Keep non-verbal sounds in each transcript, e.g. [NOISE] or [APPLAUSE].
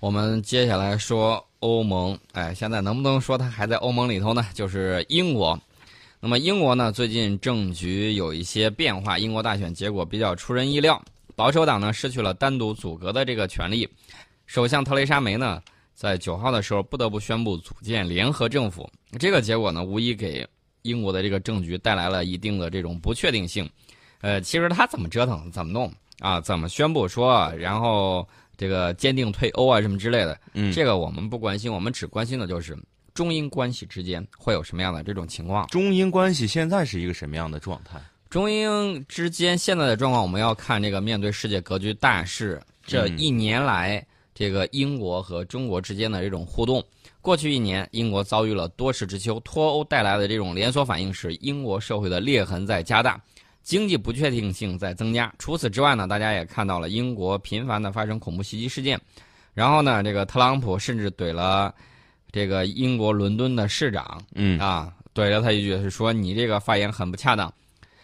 我们接下来说欧盟，哎，现在能不能说它还在欧盟里头呢？就是英国。那么英国呢，最近政局有一些变化，英国大选结果比较出人意料，保守党呢失去了单独组阁的这个权利，首相特蕾莎梅呢在九号的时候不得不宣布组建联合政府，这个结果呢无疑给英国的这个政局带来了一定的这种不确定性。呃，其实他怎么折腾，怎么弄啊，怎么宣布说，然后这个坚定退欧啊什么之类的，嗯，这个我们不关心，我们只关心的就是。中英关系之间会有什么样的这种情况？中英关系现在是一个什么样的状态？中英之间现在的状况，我们要看这个面对世界格局大势，这一年来这个英国和中国之间的这种互动。过去一年，英国遭遇了多事之秋，脱欧带来的这种连锁反应使英国社会的裂痕在加大，经济不确定性在增加。除此之外呢，大家也看到了英国频繁的发生恐怖袭击事件，然后呢，这个特朗普甚至怼了。这个英国伦敦的市长，嗯啊，怼了他一句，是说你这个发言很不恰当。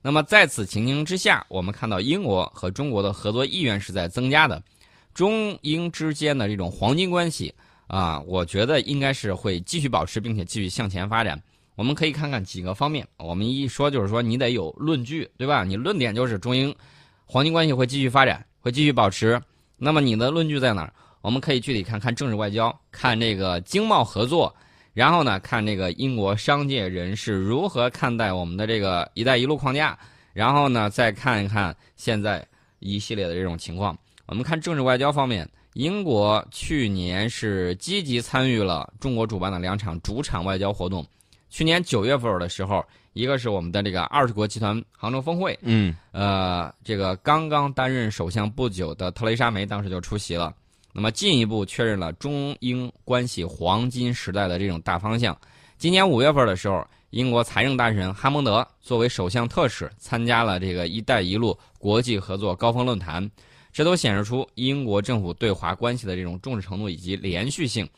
那么在此情形之下，我们看到英国和中国的合作意愿是在增加的，中英之间的这种黄金关系啊，我觉得应该是会继续保持，并且继续向前发展。我们可以看看几个方面，我们一说就是说你得有论据，对吧？你论点就是中英黄金关系会继续发展，会继续保持。那么你的论据在哪儿？我们可以具体看看政治外交，看这个经贸合作，然后呢，看这个英国商界人士如何看待我们的这个“一带一路”框架，然后呢，再看一看现在一系列的这种情况。我们看政治外交方面，英国去年是积极参与了中国主办的两场主场外交活动。去年九月份的时候，一个是我们的这个二十国集团杭州峰会，嗯，呃，这个刚刚担任首相不久的特蕾莎梅当时就出席了。那么进一步确认了中英关系黄金时代的这种大方向。今年五月份的时候，英国财政大臣哈蒙德作为首相特使参加了这个“一带一路”国际合作高峰论坛，这都显示出英国政府对华关系的这种重视程度以及连续性。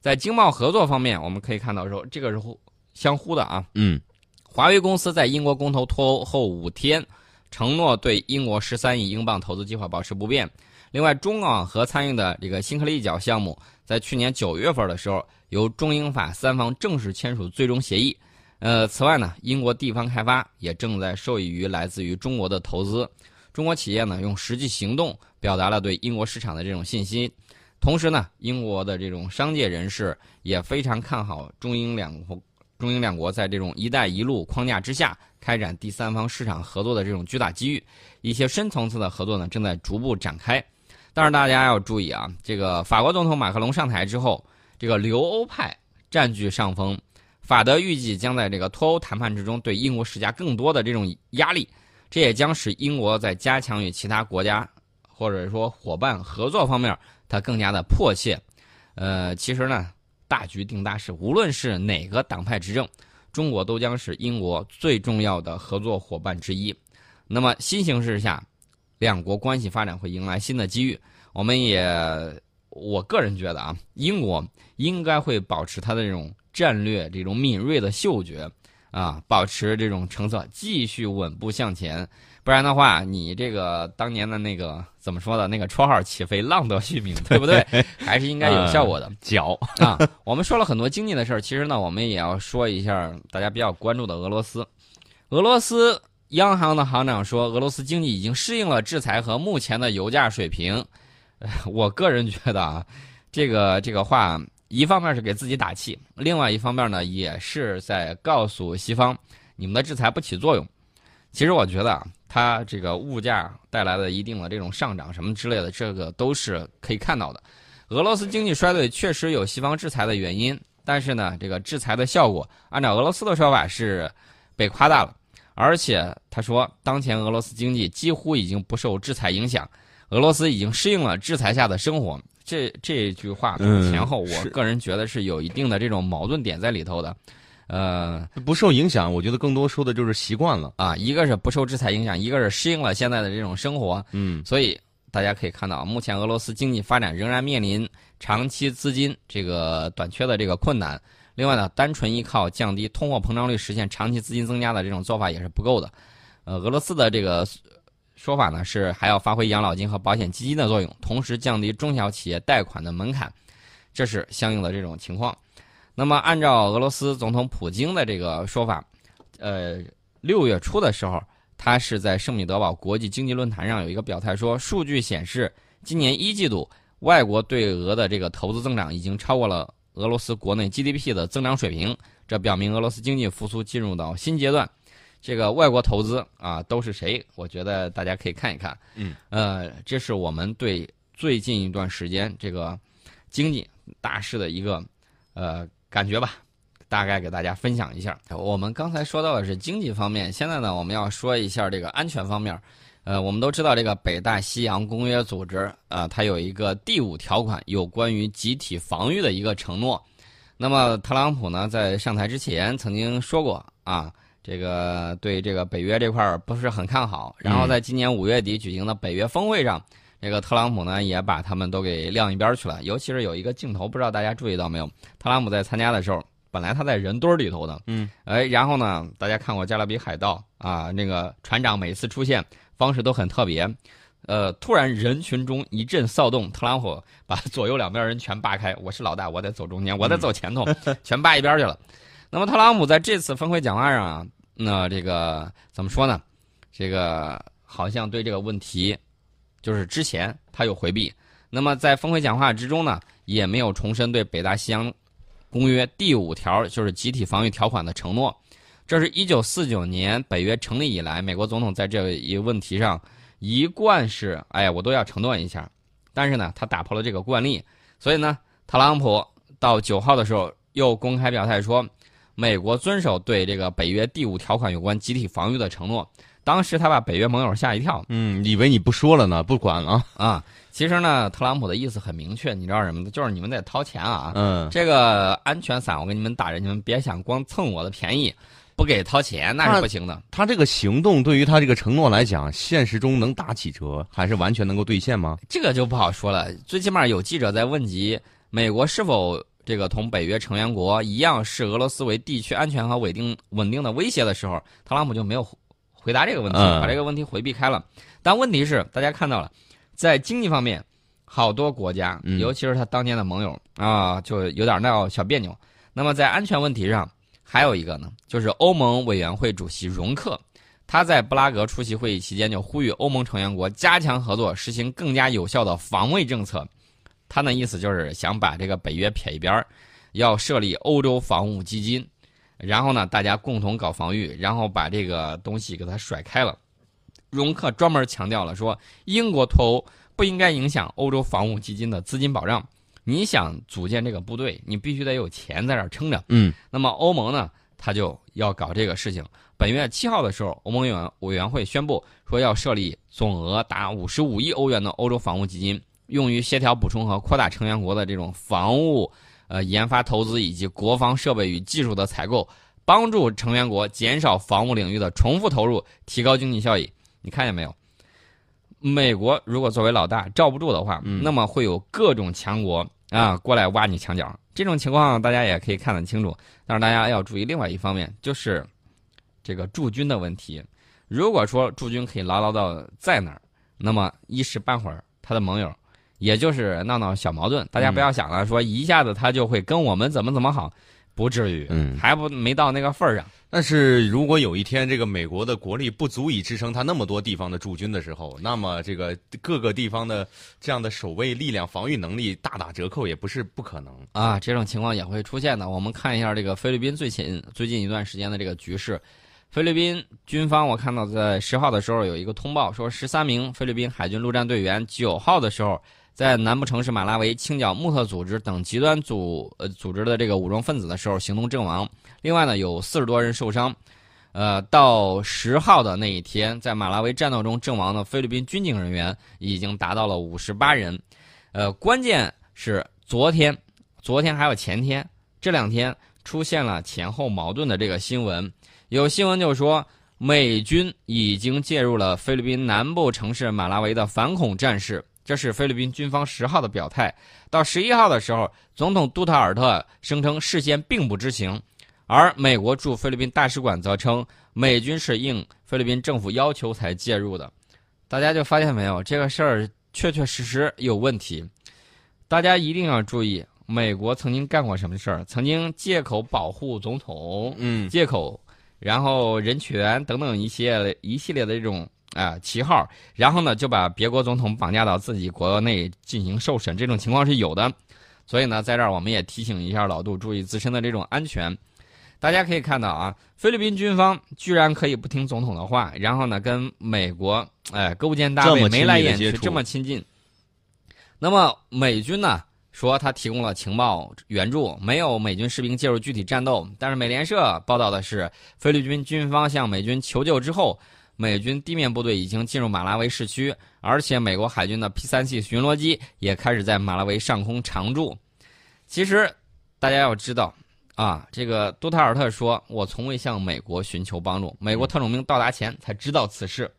在经贸合作方面，我们可以看到说，这个是互相互的啊。嗯，华为公司在英国公投脱欧后五天，承诺对英国十三亿英镑投资计划保持不变。另外，中港合参与的这个新克利角项目，在去年九月份的时候，由中英法三方正式签署最终协议。呃，此外呢，英国地方开发也正在受益于来自于中国的投资。中国企业呢，用实际行动表达了对英国市场的这种信心。同时呢，英国的这种商界人士也非常看好中英两国，中英两国在这种“一带一路”框架之下开展第三方市场合作的这种巨大机遇。一些深层次的合作呢，正在逐步展开。但是大家要注意啊，这个法国总统马克龙上台之后，这个留欧派占据上风，法德预计将在这个脱欧谈判之中对英国施加更多的这种压力，这也将使英国在加强与其他国家或者说伙伴合作方面，它更加的迫切。呃，其实呢，大局定大事，无论是哪个党派执政，中国都将是英国最重要的合作伙伴之一。那么新形势下。两国关系发展会迎来新的机遇，我们也，我个人觉得啊，英国应该会保持它的这种战略、这种敏锐的嗅觉，啊，保持这种成色，继续稳步向前。不然的话，你这个当年的那个怎么说的那个绰号起飞，浪得虚名，对不对？[LAUGHS] 还是应该有效果的。脚啊，我们说了很多经济的事儿，其实呢，我们也要说一下大家比较关注的俄罗斯，俄罗斯。央行的行长说，俄罗斯经济已经适应了制裁和目前的油价水平。[LAUGHS] 我个人觉得啊，这个这个话，一方面是给自己打气，另外一方面呢，也是在告诉西方，你们的制裁不起作用。其实我觉得啊，它这个物价带来的一定的这种上涨什么之类的，这个都是可以看到的。俄罗斯经济衰退确实有西方制裁的原因，但是呢，这个制裁的效果，按照俄罗斯的说法是被夸大了。而且他说，当前俄罗斯经济几乎已经不受制裁影响，俄罗斯已经适应了制裁下的生活。这这句话前后，我个人觉得是有一定的这种矛盾点在里头的。呃，不受影响，我觉得更多说的就是习惯了啊。一个是不受制裁影响，一个是适应了现在的这种生活。嗯，所以大家可以看到，目前俄罗斯经济发展仍然面临长期资金这个短缺的这个困难。另外呢，单纯依靠降低通货膨胀率实现长期资金增加的这种做法也是不够的。呃，俄罗斯的这个说法呢是还要发挥养老金和保险基金的作用，同时降低中小企业贷款的门槛，这是相应的这种情况。那么，按照俄罗斯总统普京的这个说法，呃，六月初的时候，他是在圣彼得堡国际经济论坛上有一个表态说，数据显示，今年一季度外国对俄的这个投资增长已经超过了俄罗斯国内 GDP 的增长水平，这表明俄罗斯经济复苏进入到新阶段。这个外国投资啊，都是谁？我觉得大家可以看一看。嗯，呃，这是我们对最近一段时间这个经济大势的一个呃感觉吧，大概给大家分享一下。我们刚才说到的是经济方面，现在呢，我们要说一下这个安全方面。呃，我们都知道这个北大西洋公约组织啊，它有一个第五条款，有关于集体防御的一个承诺。那么特朗普呢，在上台之前曾经说过啊。这个对这个北约这块儿不是很看好，然后在今年五月底举行的北约峰会上，这个特朗普呢也把他们都给晾一边去了。尤其是有一个镜头，不知道大家注意到没有？特朗普在参加的时候，本来他在人堆里头的，嗯，哎，然后呢，大家看过《加勒比海盗》啊，那个船长每次出现方式都很特别，呃，突然人群中一阵骚动，特朗普把 [LAUGHS] 左右两边人全扒开，我是老大，我得走中间，我得走前头，全扒一边去了。那么特朗普在这次峰会讲话上啊，那这个怎么说呢？这个好像对这个问题，就是之前他有回避。那么在峰会讲话之中呢，也没有重申对北大西洋公约第五条就是集体防御条款的承诺。这是一九四九年北约成立以来，美国总统在这一问题上一贯是哎，我都要承诺一下。但是呢，他打破了这个惯例，所以呢，特朗普到九号的时候又公开表态说。美国遵守对这个北约第五条款有关集体防御的承诺，当时他把北约盟友吓一跳，嗯，以为你不说了呢，不管了啊。其实呢，特朗普的意思很明确，你知道什么？就是你们得掏钱啊。嗯，这个安全伞我给你们打着，你们别想光蹭我的便宜，不给掏钱那是不行的。他这个行动对于他这个承诺来讲，现实中能打几折，还是完全能够兑现吗？这个就不好说了。最起码有记者在问及美国是否。这个同北约成员国一样视俄罗斯为地区安全和稳定稳定的威胁的时候，特朗普就没有回答这个问题，把这个问题回避开了。但问题是，大家看到了，在经济方面，好多国家，尤其是他当年的盟友啊，就有点闹小别扭。那么在安全问题上，还有一个呢，就是欧盟委员会主席容克，他在布拉格出席会议期间就呼吁欧盟成员国加强合作，实行更加有效的防卫政策。他的意思就是想把这个北约撇一边儿，要设立欧洲防务基金，然后呢，大家共同搞防御，然后把这个东西给它甩开了。容克专门强调了说，英国脱欧不应该影响欧洲防务基金的资金保障。你想组建这个部队，你必须得有钱在这儿撑着。嗯，那么欧盟呢，他就要搞这个事情。本月七号的时候，欧盟委员委员会宣布说要设立总额达五十五亿欧元的欧洲防务基金。用于协调补充和扩大成员国的这种防务、呃研发投资以及国防设备与技术的采购，帮助成员国减少防务领域的重复投入，提高经济效益。你看见没有？美国如果作为老大罩不住的话，那么会有各种强国啊过来挖你墙角。这种情况大家也可以看得清楚。但是大家要注意另外一方面，就是这个驻军的问题。如果说驻军可以牢牢的在那儿，那么一时半会儿他的盟友。也就是闹闹小矛盾，大家不要想了，说一下子他就会跟我们怎么怎么好，不至于，嗯，还不没到那个份儿上。但是如果有一天这个美国的国力不足以支撑他那么多地方的驻军的时候，那么这个各个地方的这样的守卫力量、防御能力大打折扣也不是不可能啊。这种情况也会出现的。我们看一下这个菲律宾最近最近一段时间的这个局势。菲律宾军方我看到在十号的时候有一个通报，说十三名菲律宾海军陆战队员九号的时候。在南部城市马拉维清剿穆特组织等极端组呃组织的这个武装分子的时候行动阵亡，另外呢有四十多人受伤，呃，到十号的那一天，在马拉维战斗中阵亡的菲律宾军警人员已经达到了五十八人，呃，关键是昨天、昨天还有前天这两天出现了前后矛盾的这个新闻，有新闻就说美军已经介入了菲律宾南部城市马拉维的反恐战事。这是菲律宾军方十号的表态。到十一号的时候，总统杜特尔特声称事先并不知情，而美国驻菲律宾大使馆则称美军是应菲律宾政府要求才介入的。大家就发现没有，这个事儿确确实实有问题。大家一定要注意，美国曾经干过什么事儿？曾经借口保护总统，嗯，借口，然后人权等等一些一系列的这种啊、旗号，然后呢就把别国总统绑架到自己国内进行受审，这种情况是有的。所以呢，在这儿我们也提醒一下老杜，注意自身的这种安全。大家可以看到啊，菲律宾军方居然可以不听总统的话，然后呢跟美国哎勾肩搭背、眉来眼去，这么亲近。那么美军呢说他提供了情报援助，没有美军士兵介入具体战斗。但是美联社报道的是，菲律宾军方向美军求救之后，美军地面部队已经进入马拉维市区，而且美国海军的 P 三 C 巡逻机也开始在马拉维上空常驻。其实大家要知道。啊，这个杜特尔特说：“我从未向美国寻求帮助，美国特种兵到达前才知道此事。